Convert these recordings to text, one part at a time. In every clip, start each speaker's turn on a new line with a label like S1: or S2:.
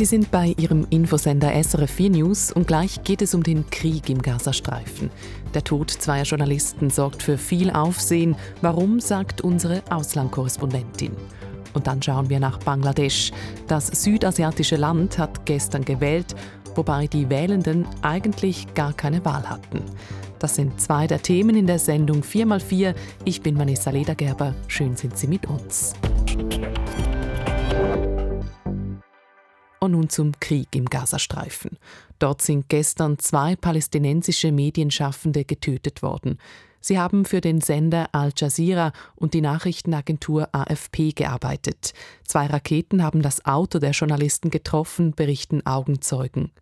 S1: Sie sind bei Ihrem Infosender SRF 4 News und gleich geht es um den Krieg im Gazastreifen. Der Tod zweier Journalisten sorgt für viel Aufsehen. Warum, sagt unsere Auslandkorrespondentin. Und dann schauen wir nach Bangladesch. Das südasiatische Land hat gestern gewählt, wobei die Wählenden eigentlich gar keine Wahl hatten. Das sind zwei der Themen in der Sendung 4x4. Ich bin Vanessa Ledergerber. Schön sind Sie mit uns. Und nun zum Krieg im Gazastreifen. Dort sind gestern zwei palästinensische Medienschaffende getötet worden. Sie haben für den Sender Al Jazeera und die Nachrichtenagentur AFP gearbeitet. Zwei Raketen haben das Auto der Journalisten getroffen, berichten Augenzeugen.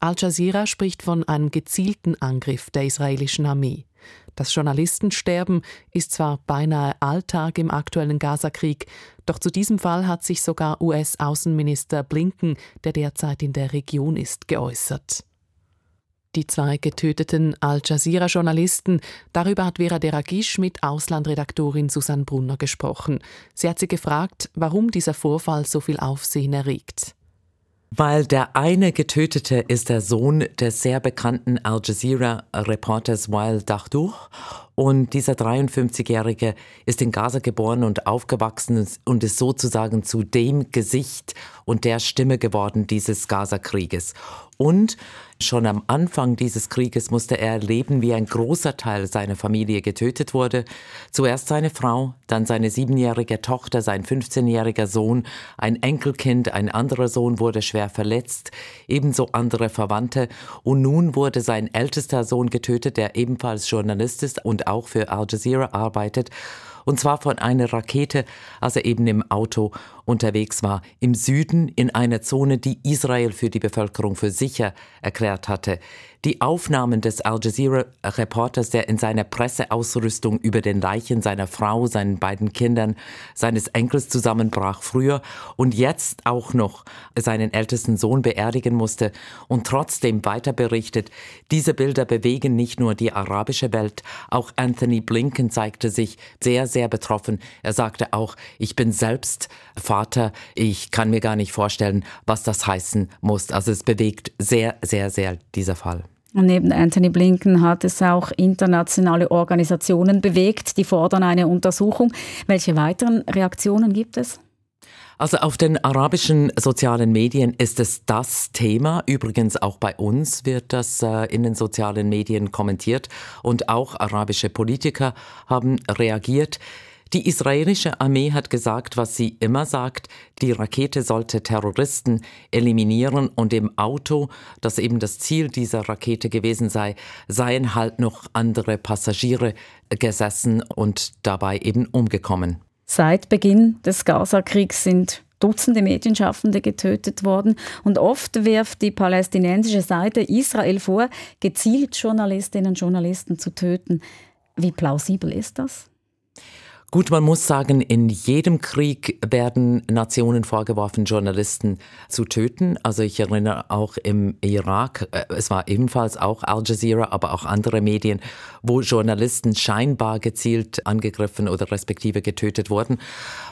S1: Al Jazeera spricht von einem gezielten Angriff der israelischen Armee. Das Journalistensterben ist zwar beinahe Alltag im aktuellen Gazakrieg, doch zu diesem Fall hat sich sogar US-Außenminister Blinken, der derzeit in der Region ist, geäußert. Die zwei getöteten Al Jazeera-Journalisten, darüber hat Vera Deragisch mit Auslandredaktorin Susanne Brunner gesprochen. Sie hat sie gefragt, warum dieser Vorfall so viel Aufsehen erregt.
S2: Weil der eine Getötete ist der Sohn des sehr bekannten Al Jazeera-Reporters Wael Dachduch und dieser 53-Jährige ist in Gaza geboren und aufgewachsen und ist sozusagen zu dem Gesicht und der Stimme geworden dieses Gaza-Krieges. Und schon am Anfang dieses Krieges musste er erleben, wie ein großer Teil seiner Familie getötet wurde. Zuerst seine Frau, dann seine siebenjährige Tochter, sein 15-jähriger Sohn, ein Enkelkind, ein anderer Sohn wurde schwer verletzt, ebenso andere Verwandte. Und nun wurde sein ältester Sohn getötet, der ebenfalls Journalist ist und auch für Al Jazeera arbeitet und zwar von einer Rakete, als er eben im Auto unterwegs war, im Süden in einer Zone, die Israel für die Bevölkerung für sicher erklärt hatte. Die Aufnahmen des Al Jazeera-Reporters, der in seiner Presseausrüstung über den Leichen seiner Frau, seinen beiden Kindern, seines Enkels zusammenbrach früher und jetzt auch noch seinen ältesten Sohn beerdigen musste und trotzdem weiter berichtet, diese Bilder bewegen nicht nur die arabische Welt, auch Anthony Blinken zeigte sich sehr, sehr betroffen. Er sagte auch, ich bin selbst Vater, ich kann mir gar nicht vorstellen, was das heißen muss. Also es bewegt sehr, sehr, sehr dieser Fall.
S3: Und neben Anthony Blinken hat es auch internationale Organisationen bewegt, die fordern eine Untersuchung. Welche weiteren Reaktionen gibt es?
S2: Also auf den arabischen sozialen Medien ist es das Thema. Übrigens auch bei uns wird das äh, in den sozialen Medien kommentiert und auch arabische Politiker haben reagiert. Die israelische Armee hat gesagt, was sie immer sagt, die Rakete sollte Terroristen eliminieren und im Auto, das eben das Ziel dieser Rakete gewesen sei, seien halt noch andere Passagiere gesessen und dabei eben umgekommen.
S3: Seit Beginn des Gaza-Kriegs sind Dutzende Medienschaffende getötet worden. Und oft wirft die palästinensische Seite Israel vor, gezielt Journalistinnen und Journalisten zu töten. Wie plausibel ist das?
S2: Gut, man muss sagen, in jedem Krieg werden Nationen vorgeworfen, Journalisten zu töten. Also ich erinnere auch im Irak, äh, es war ebenfalls auch Al Jazeera, aber auch andere Medien, wo Journalisten scheinbar gezielt angegriffen oder respektive getötet wurden.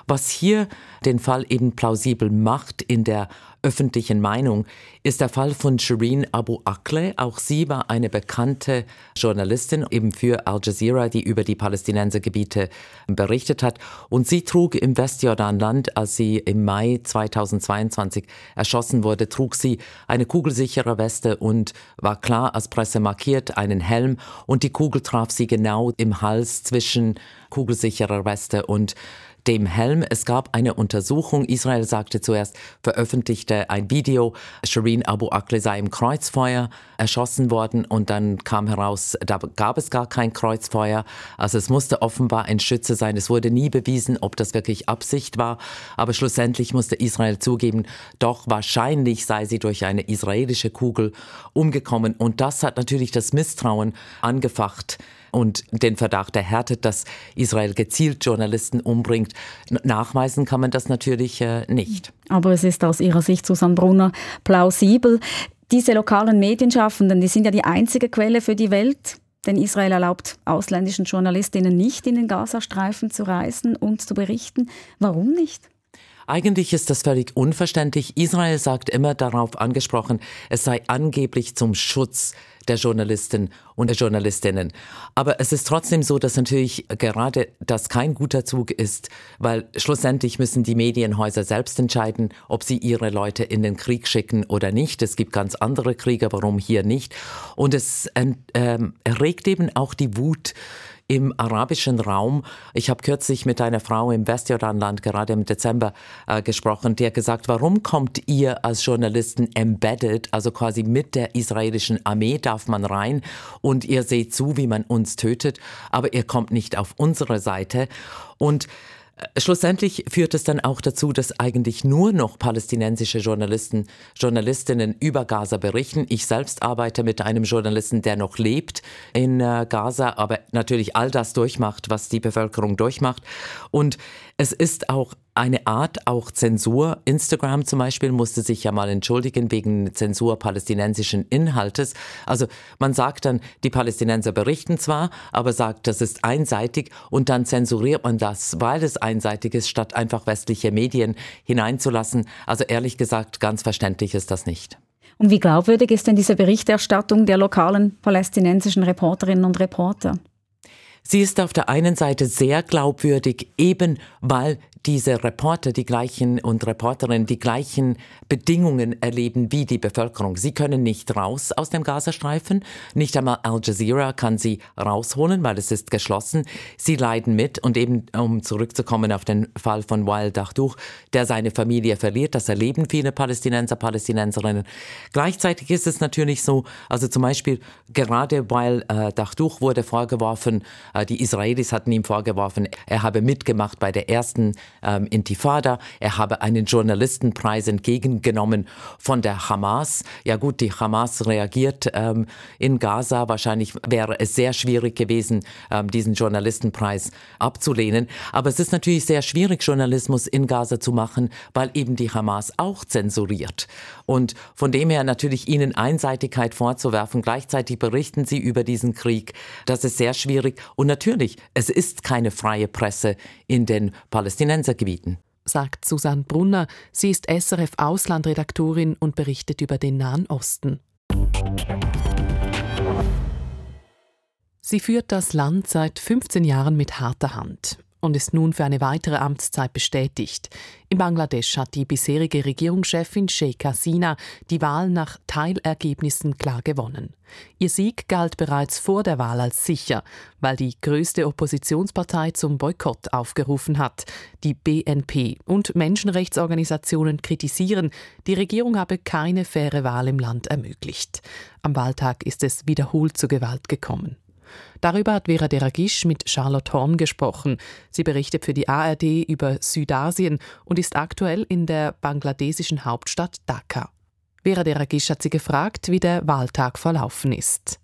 S2: Was hier den Fall eben plausibel macht in der öffentlichen Meinung, ist der Fall von Shireen Abu Akleh. Auch sie war eine bekannte Journalistin eben für Al Jazeera, die über die Palästinensergebiete berichtet hat. Und sie trug im Westjordanland, als sie im Mai 2022 erschossen wurde, trug sie eine kugelsichere Weste und war klar als Presse markiert, einen Helm. Und die Kugel traf sie genau im Hals zwischen kugelsicherer Weste und dem Helm. Es gab eine Untersuchung. Israel sagte zuerst, veröffentlichte ein Video, Shireen Abu Akleh sei im Kreuzfeuer erschossen worden und dann kam heraus, da gab es gar kein Kreuzfeuer. Also es musste offenbar ein Schütze sein. Es wurde nie bewiesen, ob das wirklich Absicht war. Aber schlussendlich musste Israel zugeben, doch wahrscheinlich sei sie durch eine israelische Kugel umgekommen. Und das hat natürlich das Misstrauen angefacht und den Verdacht erhärtet, dass Israel gezielt Journalisten umbringt. Nachweisen kann man das natürlich äh, nicht.
S3: Aber es ist aus Ihrer Sicht, Susanne Brunner, plausibel. Diese lokalen Medienschaffenden, die sind ja die einzige Quelle für die Welt. Denn Israel erlaubt ausländischen Journalistinnen nicht, in den Gazastreifen zu reisen und zu berichten. Warum nicht?
S2: Eigentlich ist das völlig unverständlich. Israel sagt immer darauf angesprochen, es sei angeblich zum Schutz der Journalisten und der Journalistinnen. Aber es ist trotzdem so, dass natürlich gerade das kein guter Zug ist, weil schlussendlich müssen die Medienhäuser selbst entscheiden, ob sie ihre Leute in den Krieg schicken oder nicht. Es gibt ganz andere Kriege, warum hier nicht. Und es äh, erregt eben auch die Wut im arabischen Raum. Ich habe kürzlich mit einer Frau im Westjordanland gerade im Dezember äh, gesprochen, die hat gesagt, warum kommt ihr als Journalisten embedded, also quasi mit der israelischen Armee darf man rein und ihr seht zu, wie man uns tötet, aber ihr kommt nicht auf unsere Seite. Und Schlussendlich führt es dann auch dazu, dass eigentlich nur noch palästinensische Journalisten, Journalistinnen über Gaza berichten. Ich selbst arbeite mit einem Journalisten, der noch lebt in äh, Gaza, aber natürlich all das durchmacht, was die Bevölkerung durchmacht. Und es ist auch eine Art auch Zensur. Instagram zum Beispiel musste sich ja mal entschuldigen wegen Zensur palästinensischen Inhaltes. Also man sagt dann, die Palästinenser berichten zwar, aber sagt, das ist einseitig und dann zensuriert man das, weil es einseitig ist, statt einfach westliche Medien hineinzulassen. Also ehrlich gesagt, ganz verständlich ist das nicht.
S3: Und wie glaubwürdig ist denn diese Berichterstattung der lokalen palästinensischen Reporterinnen und Reporter?
S2: Sie ist auf der einen Seite sehr glaubwürdig, eben weil diese Reporter die gleichen und Reporterinnen die gleichen Bedingungen erleben wie die Bevölkerung. Sie können nicht raus aus dem Gazastreifen. Nicht einmal Al Jazeera kann sie rausholen, weil es ist geschlossen. Sie leiden mit und eben, um zurückzukommen auf den Fall von Wael Dachduch, der seine Familie verliert, das erleben viele Palästinenser, Palästinenserinnen. Gleichzeitig ist es natürlich so, also zum Beispiel gerade Wael äh, Dachduch wurde vorgeworfen, äh, die Israelis hatten ihm vorgeworfen, er habe mitgemacht bei der ersten ähm, Intifada. Er habe einen Journalistenpreis entgegengenommen von der Hamas. Ja gut, die Hamas reagiert ähm, in Gaza. Wahrscheinlich wäre es sehr schwierig gewesen, ähm, diesen Journalistenpreis abzulehnen. Aber es ist natürlich sehr schwierig, Journalismus in Gaza zu machen, weil eben die Hamas auch zensuriert. Und von dem her natürlich ihnen Einseitigkeit vorzuwerfen. Gleichzeitig berichten sie über diesen Krieg. Das ist sehr schwierig. Und natürlich, es ist keine freie Presse in den Palästinensergebieten
S1: sagt Susanne Brunner. Sie ist SRF-Auslandredaktorin und berichtet über den Nahen Osten. Sie führt das Land seit 15 Jahren mit harter Hand und ist nun für eine weitere Amtszeit bestätigt. In Bangladesch hat die bisherige Regierungschefin Sheikh Hasina die Wahl nach Teilergebnissen klar gewonnen. Ihr Sieg galt bereits vor der Wahl als sicher, weil die größte Oppositionspartei zum Boykott aufgerufen hat. Die BNP und Menschenrechtsorganisationen kritisieren, die Regierung habe keine faire Wahl im Land ermöglicht. Am Wahltag ist es wiederholt zu Gewalt gekommen. Darüber hat Vera Deragisch mit Charlotte Horn gesprochen. Sie berichtet für die ARD über Südasien und ist aktuell in der bangladesischen Hauptstadt Dhaka. Vera Deragisch hat sie gefragt, wie der Wahltag verlaufen ist.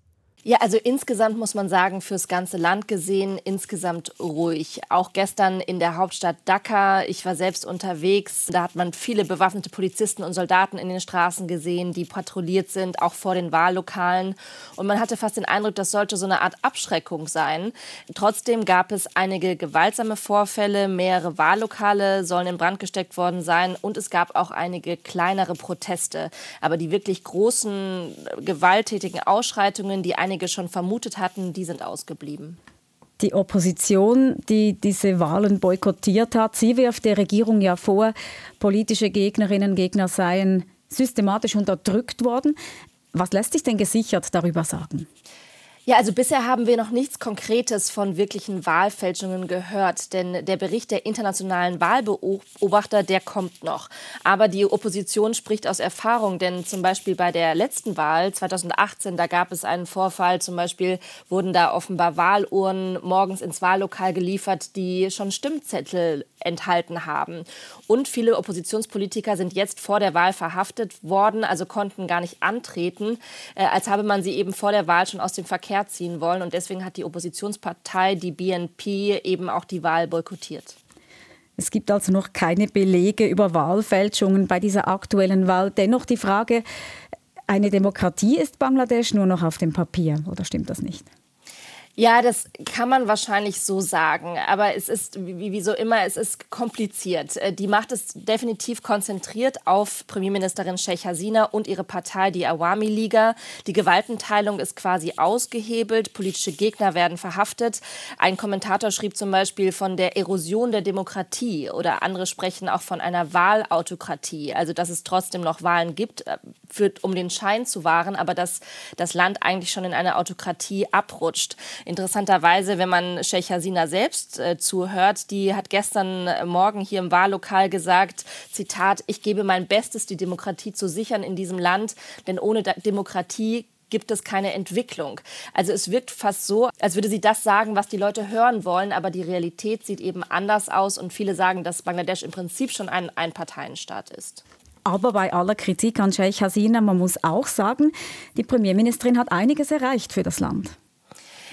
S4: Ja, also insgesamt muss man sagen, fürs ganze Land gesehen, insgesamt ruhig. Auch gestern in der Hauptstadt Dhaka, ich war selbst unterwegs, da hat man viele bewaffnete Polizisten und Soldaten in den Straßen gesehen, die patrouilliert sind, auch vor den Wahllokalen. Und man hatte fast den Eindruck, das sollte so eine Art Abschreckung sein. Trotzdem gab es einige gewaltsame Vorfälle, mehrere Wahllokale sollen in Brand gesteckt worden sein und es gab auch einige kleinere Proteste. Aber die wirklich großen, gewalttätigen Ausschreitungen, die einige einige schon vermutet hatten, die sind ausgeblieben.
S3: Die Opposition, die diese Wahlen boykottiert hat, sie wirft der Regierung ja vor, politische Gegnerinnen und Gegner seien systematisch unterdrückt worden. Was lässt sich denn gesichert darüber sagen?
S4: Ja, also bisher haben wir noch nichts Konkretes von wirklichen Wahlfälschungen gehört, denn der Bericht der internationalen Wahlbeobachter, der kommt noch. Aber die Opposition spricht aus Erfahrung, denn zum Beispiel bei der letzten Wahl 2018, da gab es einen Vorfall, zum Beispiel wurden da offenbar Wahlurnen morgens ins Wahllokal geliefert, die schon Stimmzettel enthalten haben. Und viele Oppositionspolitiker sind jetzt vor der Wahl verhaftet worden, also konnten gar nicht antreten, äh, als habe man sie eben vor der Wahl schon aus dem Verkehr Verkehr ziehen wollen. Und deswegen hat die Oppositionspartei, die BNP, eben auch die Wahl boykottiert.
S3: Es gibt also noch keine Belege über Wahlfälschungen bei dieser aktuellen Wahl. Dennoch die Frage, eine Demokratie ist Bangladesch nur noch auf dem Papier, oder stimmt das nicht?
S4: Ja, das kann man wahrscheinlich so sagen. Aber es ist, wie, wie so immer, es ist kompliziert. Äh, die Macht ist definitiv konzentriert auf Premierministerin Sheikh Hasina und ihre Partei, die Awami Liga. Die Gewaltenteilung ist quasi ausgehebelt. Politische Gegner werden verhaftet. Ein Kommentator schrieb zum Beispiel von der Erosion der Demokratie oder andere sprechen auch von einer Wahlautokratie. Also, dass es trotzdem noch Wahlen gibt, äh, führt, um den Schein zu wahren, aber dass das Land eigentlich schon in eine Autokratie abrutscht. Interessanterweise, wenn man Sheikh Hasina selbst äh, zuhört, die hat gestern Morgen hier im Wahllokal gesagt, Zitat, ich gebe mein Bestes, die Demokratie zu sichern in diesem Land, denn ohne Demokratie gibt es keine Entwicklung. Also es wirkt fast so, als würde sie das sagen, was die Leute hören wollen, aber die Realität sieht eben anders aus und viele sagen, dass Bangladesch im Prinzip schon ein Einparteienstaat ist.
S3: Aber bei aller Kritik an Sheikh Hasina, man muss auch sagen, die Premierministerin hat einiges erreicht für das Land.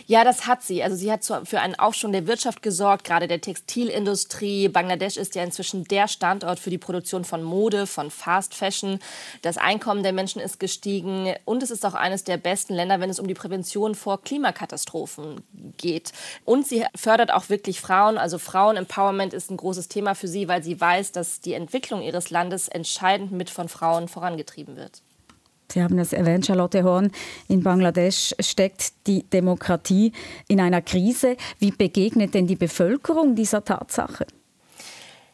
S4: Ja, das hat sie. Also sie hat für einen Aufschwung der Wirtschaft gesorgt, gerade der Textilindustrie. Bangladesch ist ja inzwischen der Standort für die Produktion von Mode, von Fast Fashion. Das Einkommen der Menschen ist gestiegen und es ist auch eines der besten Länder, wenn es um die Prävention vor Klimakatastrophen geht. Und sie fördert auch wirklich Frauen. Also Frauen-Empowerment ist ein großes Thema für sie, weil sie weiß, dass die Entwicklung ihres Landes entscheidend mit von Frauen vorangetrieben wird.
S3: Sie haben es erwähnt, Charlotte Horn, in Bangladesch steckt die Demokratie in einer Krise. Wie begegnet denn die Bevölkerung dieser Tatsache?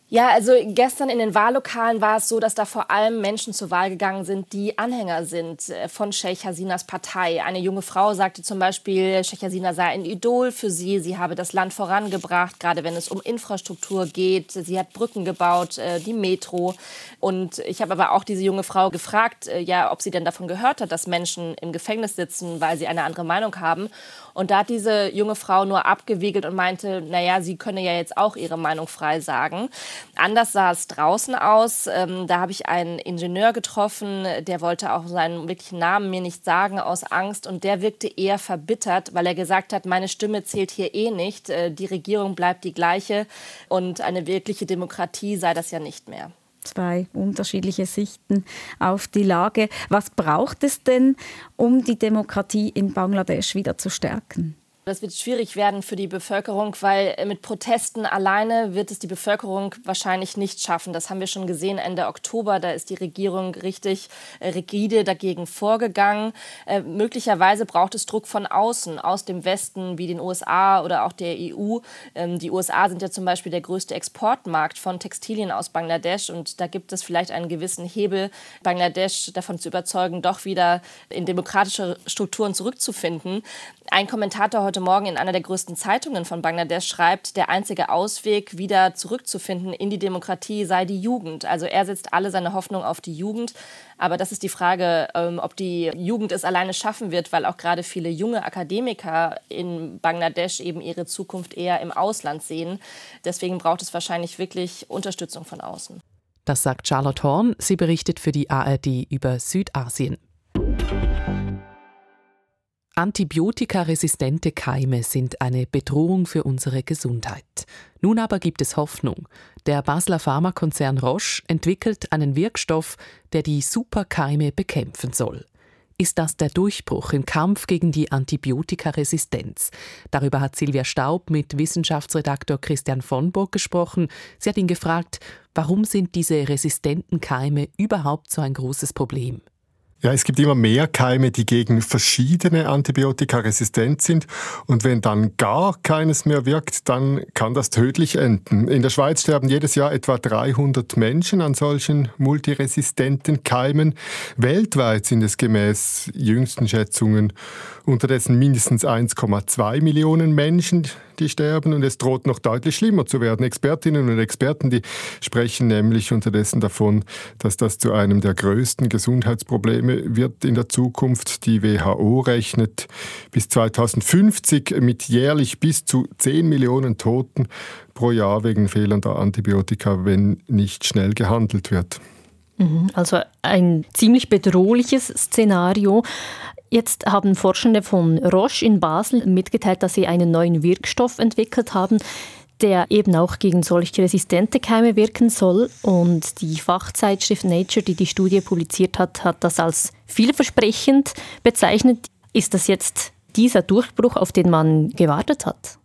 S4: Ja, also gestern in den Wahllokalen war es so, dass da vor allem Menschen zur Wahl gegangen sind, die Anhänger sind äh, von Sheikh Hasinas Partei. Eine junge Frau sagte zum Beispiel, Sheikh Hasina sei ein Idol für sie. Sie habe das Land vorangebracht, gerade wenn es um Infrastruktur geht. Sie hat Brücken gebaut, äh, die Metro. Und ich habe aber auch diese junge Frau gefragt, äh, ja, ob sie denn davon gehört hat, dass Menschen im Gefängnis sitzen, weil sie eine andere Meinung haben. Und da hat diese junge Frau nur abgewiegelt und meinte, naja, sie könne ja jetzt auch ihre Meinung frei sagen. Anders sah es draußen aus. Ähm, da habe ich einen Ingenieur getroffen, der wollte auch seinen wirklichen Namen mir nicht sagen aus Angst. Und der wirkte eher verbittert, weil er gesagt hat, meine Stimme zählt hier eh nicht. Äh, die Regierung bleibt die gleiche und eine wirkliche Demokratie sei das ja nicht mehr
S3: zwei unterschiedliche Sichten auf die Lage. Was braucht es denn, um die Demokratie in Bangladesch wieder zu stärken?
S4: Das wird schwierig werden für die Bevölkerung, weil mit Protesten alleine wird es die Bevölkerung wahrscheinlich nicht schaffen. Das haben wir schon gesehen Ende Oktober. Da ist die Regierung richtig äh, rigide dagegen vorgegangen. Äh, möglicherweise braucht es Druck von außen, aus dem Westen, wie den USA oder auch der EU. Ähm, die USA sind ja zum Beispiel der größte Exportmarkt von Textilien aus Bangladesch. Und da gibt es vielleicht einen gewissen Hebel, Bangladesch davon zu überzeugen, doch wieder in demokratische Strukturen zurückzufinden. Ein Kommentator heute Morgen in einer der größten Zeitungen von Bangladesch schreibt, der einzige Ausweg, wieder zurückzufinden in die Demokratie, sei die Jugend. Also er setzt alle seine Hoffnung auf die Jugend. Aber das ist die Frage, ähm, ob die Jugend es alleine schaffen wird, weil auch gerade viele junge Akademiker in Bangladesch eben ihre Zukunft eher im Ausland sehen. Deswegen braucht es wahrscheinlich wirklich Unterstützung von außen.
S1: Das sagt Charlotte Horn. Sie berichtet für die ARD über Südasien. Antibiotikaresistente Keime sind eine Bedrohung für unsere Gesundheit. Nun aber gibt es Hoffnung. Der Basler Pharmakonzern Roche entwickelt einen Wirkstoff, der die Superkeime bekämpfen soll. Ist das der Durchbruch im Kampf gegen die Antibiotikaresistenz? Darüber hat Silvia Staub mit Wissenschaftsredaktor Christian von Burg gesprochen. Sie hat ihn gefragt, warum sind diese resistenten Keime überhaupt so ein großes Problem?
S5: Ja, es gibt immer mehr Keime, die gegen verschiedene Antibiotika resistent sind. Und wenn dann gar keines mehr wirkt, dann kann das tödlich enden. In der Schweiz sterben jedes Jahr etwa 300 Menschen an solchen multiresistenten Keimen. Weltweit sind es gemäß jüngsten Schätzungen unterdessen mindestens 1,2 Millionen Menschen, die sterben und es droht noch deutlich schlimmer zu werden. Expertinnen und Experten, die sprechen nämlich unterdessen davon, dass das zu einem der größten Gesundheitsprobleme wird in der Zukunft. Die WHO rechnet bis 2050 mit jährlich bis zu 10 Millionen Toten pro Jahr wegen fehlender Antibiotika, wenn nicht schnell gehandelt wird.
S6: Mhm, also ein ziemlich bedrohliches Szenario. Jetzt haben Forschende von Roche in Basel mitgeteilt, dass sie einen neuen Wirkstoff entwickelt haben, der eben auch gegen solche resistente Keime wirken soll. Und die Fachzeitschrift Nature, die die Studie publiziert hat, hat das als vielversprechend bezeichnet. Ist das jetzt dieser Durchbruch, auf den man gewartet hat?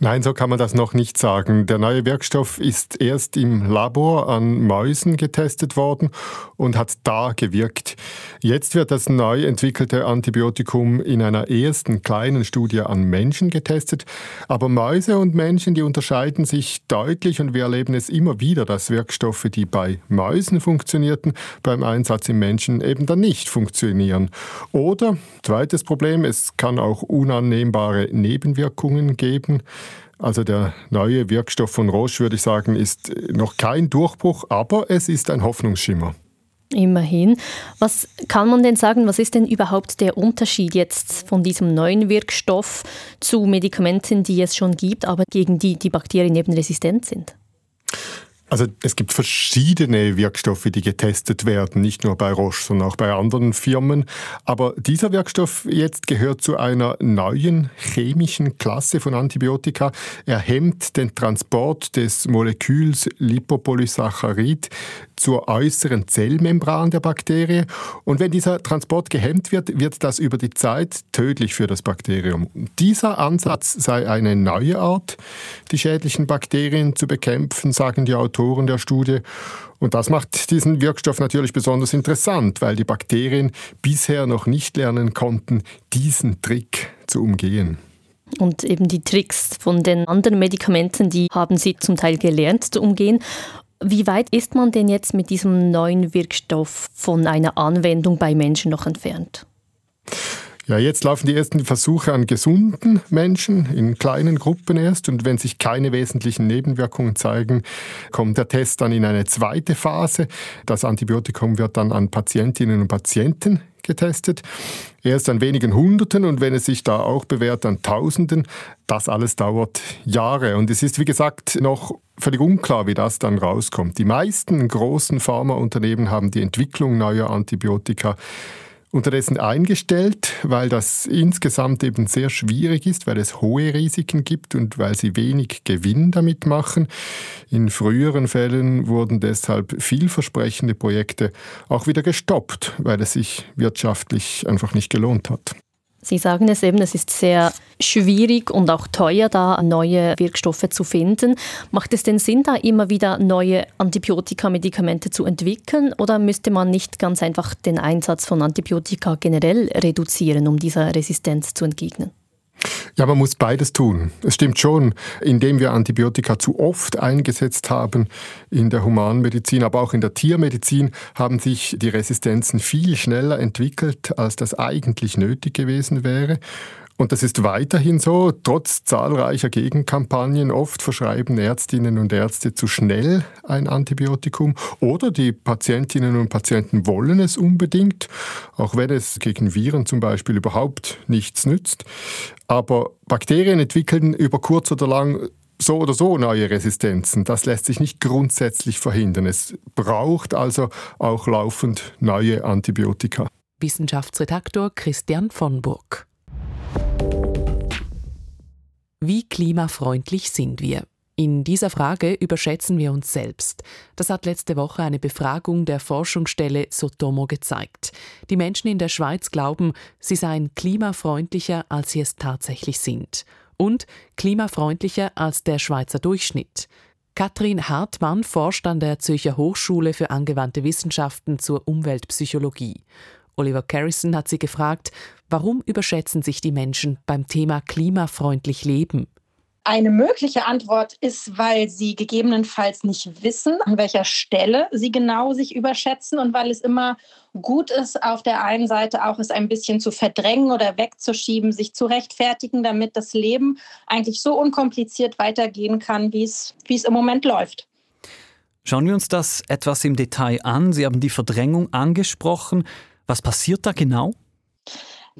S5: Nein, so kann man das noch nicht sagen. Der neue Wirkstoff ist erst im Labor an Mäusen getestet worden und hat da gewirkt. Jetzt wird das neu entwickelte Antibiotikum in einer ersten kleinen Studie an Menschen getestet. Aber Mäuse und Menschen, die unterscheiden sich deutlich und wir erleben es immer wieder, dass Wirkstoffe, die bei Mäusen funktionierten, beim Einsatz im Menschen eben dann nicht funktionieren. Oder, zweites Problem, es kann auch unannehmbare Nebenwirkungen geben. Also der neue Wirkstoff von Roche, würde ich sagen, ist noch kein Durchbruch, aber es ist ein Hoffnungsschimmer.
S6: Immerhin. Was kann man denn sagen, was ist denn überhaupt der Unterschied jetzt von diesem neuen Wirkstoff zu Medikamenten, die es schon gibt, aber gegen die die Bakterien eben resistent sind?
S5: Also es gibt verschiedene Wirkstoffe, die getestet werden, nicht nur bei Roche, sondern auch bei anderen Firmen. Aber dieser Wirkstoff jetzt gehört zu einer neuen chemischen Klasse von Antibiotika. Er hemmt den Transport des Moleküls Lipopolysaccharid zur äußeren Zellmembran der Bakterie. Und wenn dieser Transport gehemmt wird, wird das über die Zeit tödlich für das Bakterium. Dieser Ansatz sei eine neue Art, die schädlichen Bakterien zu bekämpfen, sagen die Autoren der Studie. Und das macht diesen Wirkstoff natürlich besonders interessant, weil die Bakterien bisher noch nicht lernen konnten, diesen Trick zu umgehen.
S6: Und eben die Tricks von den anderen Medikamenten, die haben sie zum Teil gelernt zu umgehen. Wie weit ist man denn jetzt mit diesem neuen Wirkstoff von einer Anwendung bei Menschen noch entfernt?
S5: Ja, jetzt laufen die ersten Versuche an gesunden Menschen in kleinen Gruppen erst und wenn sich keine wesentlichen Nebenwirkungen zeigen, kommt der Test dann in eine zweite Phase. Das Antibiotikum wird dann an Patientinnen und Patienten getestet. Erst an wenigen Hunderten und wenn es sich da auch bewährt, an Tausenden. Das alles dauert Jahre und es ist wie gesagt noch völlig unklar, wie das dann rauskommt. Die meisten großen Pharmaunternehmen haben die Entwicklung neuer Antibiotika unterdessen eingestellt, weil das insgesamt eben sehr schwierig ist, weil es hohe Risiken gibt und weil sie wenig Gewinn damit machen. In früheren Fällen wurden deshalb vielversprechende Projekte auch wieder gestoppt, weil es sich wirtschaftlich einfach nicht gelohnt hat.
S6: Sie sagen es eben, es ist sehr schwierig und auch teuer, da neue Wirkstoffe zu finden. Macht es denn Sinn, da immer wieder neue Antibiotika-Medikamente zu entwickeln oder müsste man nicht ganz einfach den Einsatz von Antibiotika generell reduzieren, um dieser Resistenz zu entgegnen?
S5: Ja, man muss beides tun. Es stimmt schon, indem wir Antibiotika zu oft eingesetzt haben in der Humanmedizin, aber auch in der Tiermedizin haben sich die Resistenzen viel schneller entwickelt, als das eigentlich nötig gewesen wäre. Und das ist weiterhin so, trotz zahlreicher Gegenkampagnen. Oft verschreiben Ärztinnen und Ärzte zu schnell ein Antibiotikum oder die Patientinnen und Patienten wollen es unbedingt, auch wenn es gegen Viren zum Beispiel überhaupt nichts nützt. Aber Bakterien entwickeln über kurz oder lang so oder so neue Resistenzen. Das lässt sich nicht grundsätzlich verhindern. Es braucht also auch laufend neue Antibiotika.
S1: Wissenschaftsredaktor Christian von Burg. Wie klimafreundlich sind wir? In dieser Frage überschätzen wir uns selbst. Das hat letzte Woche eine Befragung der Forschungsstelle Sotomo gezeigt. Die Menschen in der Schweiz glauben, sie seien klimafreundlicher, als sie es tatsächlich sind. Und klimafreundlicher als der Schweizer Durchschnitt. Katrin Hartmann forscht an der Zürcher Hochschule für angewandte Wissenschaften zur Umweltpsychologie. Oliver Carrison hat sie gefragt, warum überschätzen sich die Menschen beim Thema klimafreundlich Leben?
S7: Eine mögliche Antwort ist, weil sie gegebenenfalls nicht wissen, an welcher Stelle sie genau sich überschätzen und weil es immer gut ist, auf der einen Seite auch es ein bisschen zu verdrängen oder wegzuschieben, sich zu rechtfertigen, damit das Leben eigentlich so unkompliziert weitergehen kann, wie es, wie es im Moment läuft.
S8: Schauen wir uns das etwas im Detail an. Sie haben die Verdrängung angesprochen. Was passiert da genau?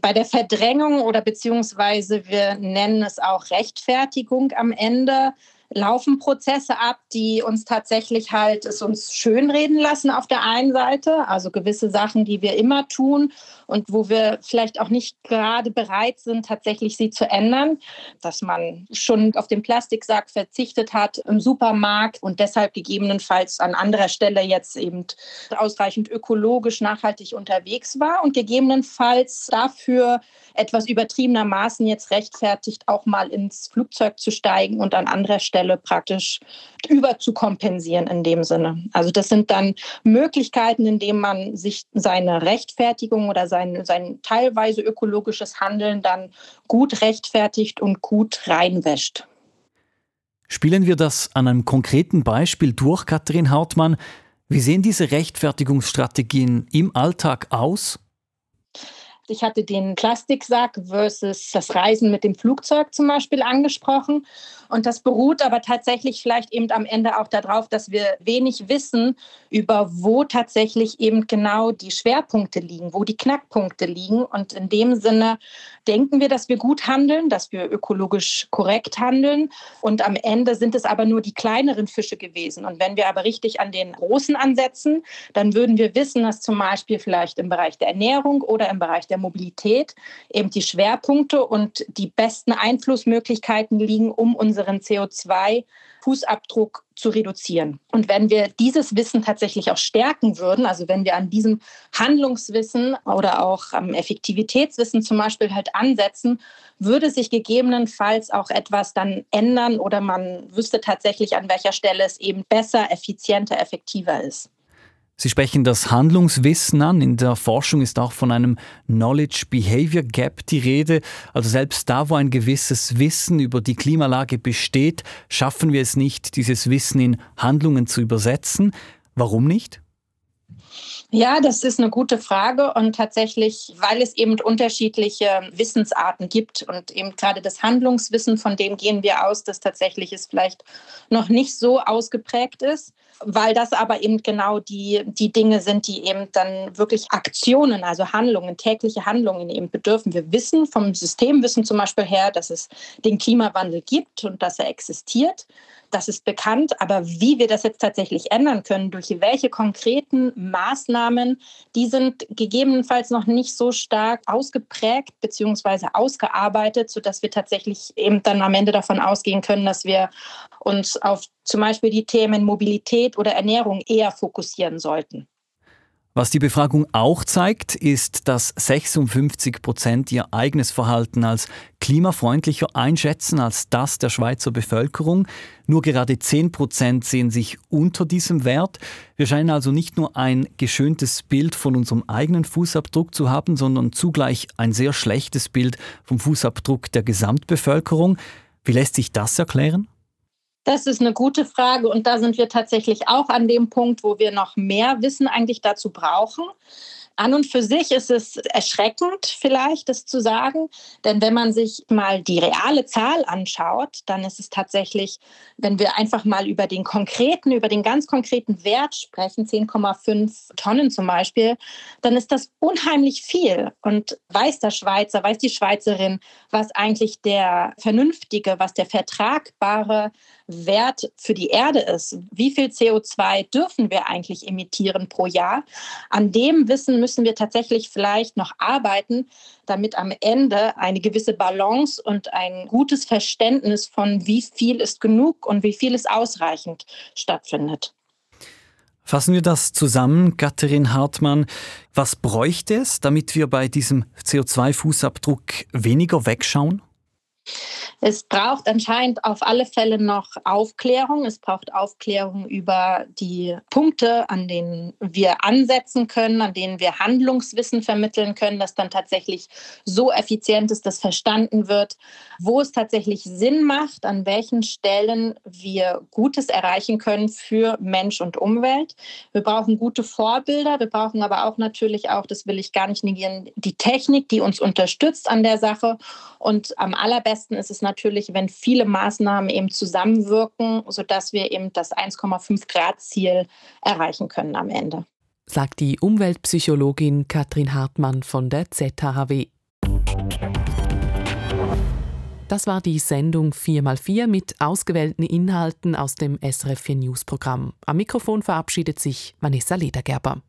S7: Bei der Verdrängung oder beziehungsweise wir nennen es auch Rechtfertigung am Ende, laufen Prozesse ab, die uns tatsächlich halt es uns schönreden lassen auf der einen Seite, also gewisse Sachen, die wir immer tun und wo wir vielleicht auch nicht gerade bereit sind, tatsächlich sie zu ändern, dass man schon auf den Plastiksack verzichtet hat im Supermarkt und deshalb gegebenenfalls an anderer Stelle jetzt eben ausreichend ökologisch nachhaltig unterwegs war und gegebenenfalls dafür etwas übertriebenermaßen jetzt rechtfertigt, auch mal ins Flugzeug zu steigen und an anderer Stelle praktisch überzukompensieren in dem Sinne. Also das sind dann Möglichkeiten, in denen man sich seine Rechtfertigung oder sein, sein teilweise ökologisches Handeln dann gut rechtfertigt und gut reinwäscht.
S8: Spielen wir das an einem konkreten Beispiel durch, Katharin Hartmann. Wie sehen diese Rechtfertigungsstrategien im Alltag aus?
S7: Ich hatte den Plastiksack versus das Reisen mit dem Flugzeug zum Beispiel angesprochen. Und das beruht aber tatsächlich vielleicht eben am Ende auch darauf, dass wir wenig wissen über wo tatsächlich eben genau die Schwerpunkte liegen, wo die Knackpunkte liegen. Und in dem Sinne denken wir, dass wir gut handeln, dass wir ökologisch korrekt handeln. Und am Ende sind es aber nur die kleineren Fische gewesen. Und wenn wir aber richtig an den großen ansetzen, dann würden wir wissen, dass zum Beispiel vielleicht im Bereich der Ernährung oder im Bereich der Mobilität eben die Schwerpunkte und die besten Einflussmöglichkeiten liegen, um unseren CO2 Fußabdruck zu reduzieren. Und wenn wir dieses Wissen tatsächlich auch stärken würden, also wenn wir an diesem Handlungswissen oder auch am Effektivitätswissen zum Beispiel halt ansetzen, würde sich gegebenenfalls auch etwas dann ändern oder man wüsste tatsächlich, an welcher Stelle es eben besser, effizienter, effektiver ist.
S8: Sie sprechen das Handlungswissen an. In der Forschung ist auch von einem Knowledge-Behavior Gap die Rede. Also selbst da, wo ein gewisses Wissen über die Klimalage besteht, schaffen wir es nicht, dieses Wissen in Handlungen zu übersetzen. Warum nicht?
S7: Ja, das ist eine gute Frage und tatsächlich, weil es eben unterschiedliche Wissensarten gibt und eben gerade das Handlungswissen, von dem gehen wir aus, dass tatsächlich es vielleicht noch nicht so ausgeprägt ist, weil das aber eben genau die, die Dinge sind, die eben dann wirklich Aktionen, also Handlungen, tägliche Handlungen eben bedürfen. Wir wissen vom Systemwissen zum Beispiel her, dass es den Klimawandel gibt und dass er existiert das ist bekannt, aber wie wir das jetzt tatsächlich ändern können, durch welche konkreten Maßnahmen, die sind gegebenenfalls noch nicht so stark ausgeprägt bzw. ausgearbeitet, sodass wir tatsächlich eben dann am Ende davon ausgehen können, dass wir uns auf zum Beispiel die Themen Mobilität oder Ernährung eher fokussieren sollten.
S8: Was die Befragung auch zeigt, ist, dass 56 Prozent ihr eigenes Verhalten als klimafreundlicher einschätzen als das der Schweizer Bevölkerung. Nur gerade 10 Prozent sehen sich unter diesem Wert. Wir scheinen also nicht nur ein geschöntes Bild von unserem eigenen Fußabdruck zu haben, sondern zugleich ein sehr schlechtes Bild vom Fußabdruck der Gesamtbevölkerung. Wie lässt sich das erklären?
S7: Das ist eine gute Frage und da sind wir tatsächlich auch an dem Punkt, wo wir noch mehr Wissen eigentlich dazu brauchen. An und für sich ist es erschreckend, vielleicht das zu sagen, denn wenn man sich mal die reale Zahl anschaut, dann ist es tatsächlich, wenn wir einfach mal über den konkreten, über den ganz konkreten Wert sprechen, 10,5 Tonnen zum Beispiel, dann ist das unheimlich viel. Und weiß der Schweizer, weiß die Schweizerin, was eigentlich der vernünftige, was der vertragbare Wert für die Erde ist? Wie viel CO2 dürfen wir eigentlich emittieren pro Jahr? An dem Wissen müssen wir tatsächlich vielleicht noch arbeiten, damit am Ende eine gewisse Balance und ein gutes Verständnis von wie viel ist genug und wie viel ist ausreichend stattfindet.
S8: Fassen wir das zusammen, Katharin Hartmann. Was bräuchte es, damit wir bei diesem CO2-Fußabdruck weniger wegschauen?
S7: Es braucht anscheinend auf alle Fälle noch Aufklärung. Es braucht Aufklärung über die Punkte, an denen wir ansetzen können, an denen wir Handlungswissen vermitteln können, das dann tatsächlich so effizient ist, dass verstanden wird, wo es tatsächlich Sinn macht, an welchen Stellen wir Gutes erreichen können für Mensch und Umwelt. Wir brauchen gute Vorbilder. Wir brauchen aber auch natürlich auch, das will ich gar nicht negieren, die Technik, die uns unterstützt an der Sache. Und am allerbesten ist es natürlich, wenn viele Maßnahmen eben zusammenwirken, sodass wir eben das 1,5 Grad Ziel erreichen können am Ende.
S1: Sagt die Umweltpsychologin Katrin Hartmann von der ZHW. Das war die Sendung 4x4 mit ausgewählten Inhalten aus dem SRF 4 News Programm. Am Mikrofon verabschiedet sich Vanessa Ledergerber.